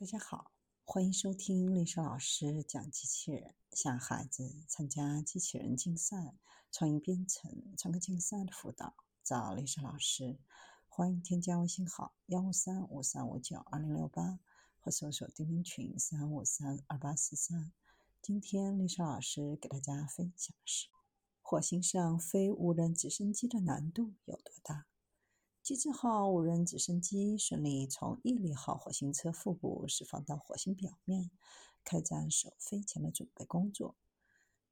大家好，欢迎收听丽莎老师讲机器人。向孩子参加机器人竞赛、创意编程、创客竞赛的辅导，找丽莎老师。欢迎添加微信号幺五三五三五九二零六八，或搜索钉钉群三五三二八四三。今天丽莎老师给大家分享的是：火星上飞无人直升机的难度有多大？机智号无人直升机顺利从毅力号火星车腹部释放到火星表面，开展首飞前的准备工作。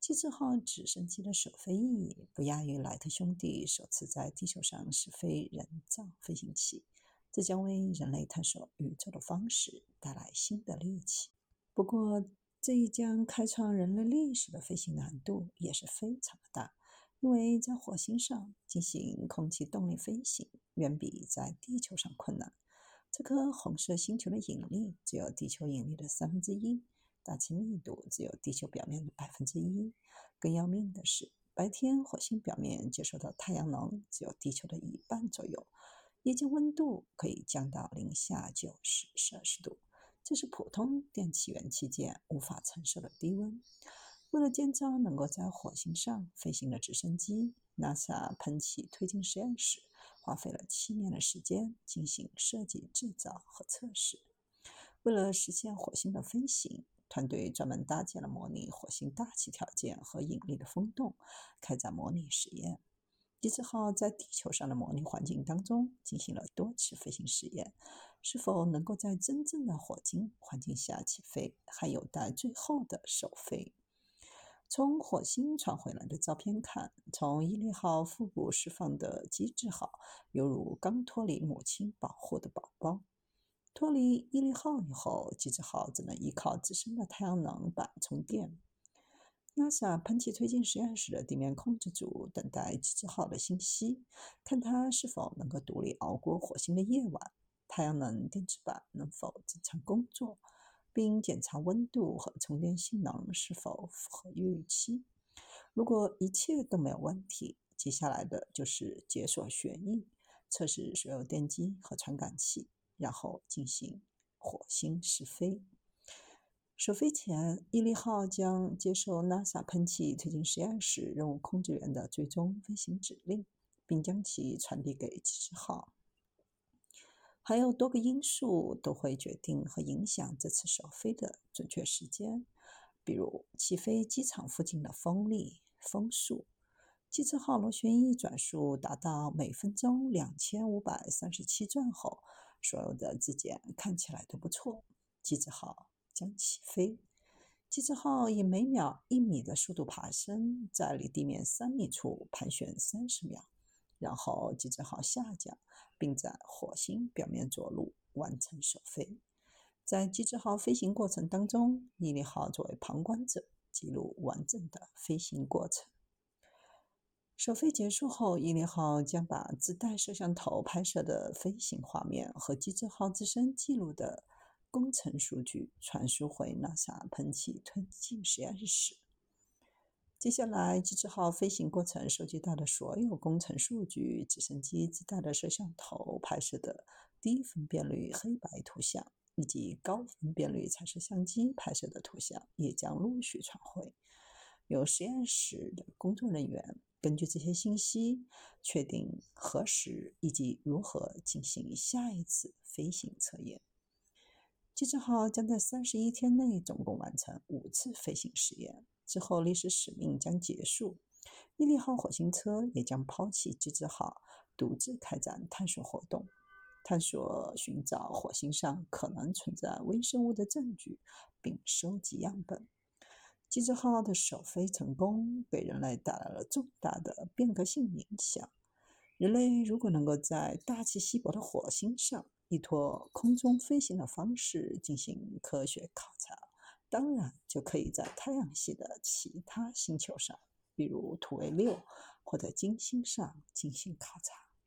机智号直升机的首飞意义不亚于莱特兄弟首次在地球上试飞人造飞行器，这将为人类探索宇宙的方式带来新的利器。不过，这一将开创人类历史的飞行难度也是非常的大。因为在火星上进行空气动力飞行，远比在地球上困难。这颗红色星球的引力只有地球引力的三分之一，大气密度只有地球表面的百分之一。更要命的是，白天火星表面接受到太阳能只有地球的一半左右，夜间温度可以降到零下九十摄氏度，这是普通电气元器件无法承受的低温。为了建造能够在火星上飞行的直升机，NASA 喷气推进实验室花费了七年的时间进行设计、制造和测试。为了实现火星的飞行，团队专门搭建了模拟火星大气条件和引力的风洞，开展模拟实验。机智号在地球上的模拟环境当中进行了多次飞行实验，是否能够在真正的火星环境下起飞，还有待最后的首飞。从火星传回来的照片看，从伊利号腹部释放的机智号犹如刚脱离母亲保护的宝宝。脱离伊利号以后，机智号只能依靠自身的太阳能板充电。NASA 喷气推进实验室的地面控制组等待机智号的信息，看它是否能够独立熬过火星的夜晚，太阳能电池板能否正常工作。并检查温度和充电性能是否符合预期。如果一切都没有问题，接下来的就是解锁旋翼，测试所有电机和传感器，然后进行火星试飞。首飞前，毅力号将接受 NASA 喷气推进实验室任务控制员的最终飞行指令，并将其传递给机智号。还有多个因素都会决定和影响这次首飞的准确时间，比如起飞机场附近的风力、风速。机智号螺旋翼转速达到每分钟两千五百三十七转后，所有的质检看起来都不错。机智号将起飞。机智号以每秒一米的速度爬升，在离地面三米处盘旋三十秒。然后，机智号下降，并在火星表面着陆，完成首飞。在机智号飞行过程当中，毅力号作为旁观者，记录完整的飞行过程。首飞结束后，毅力号将把自带摄像头拍摄的飞行画面和机智号自身记录的工程数据传输回 NASA 喷气推进实验室。接下来，机智号飞行过程收集到的所有工程数据、直升机自带的摄像头拍摄的低分辨率黑白图像，以及高分辨率彩色相机拍摄的图像，也将陆续传回。由实验室的工作人员根据这些信息，确定何时以及如何进行下一次飞行测验。机智号将在三十一天内总共完成五次飞行实验。之后，历史使命将结束，毅力号火星车也将抛弃机智号，独自开展探索活动，探索寻找火星上可能存在微生物的证据，并收集样本。机智号的首飞成功，给人类带来了重大的变革性影响。人类如果能够在大气稀薄的火星上，依托空中飞行的方式进行科学考察。当然，就可以在太阳系的其他星球上，比如土卫六或者金星上进行考察。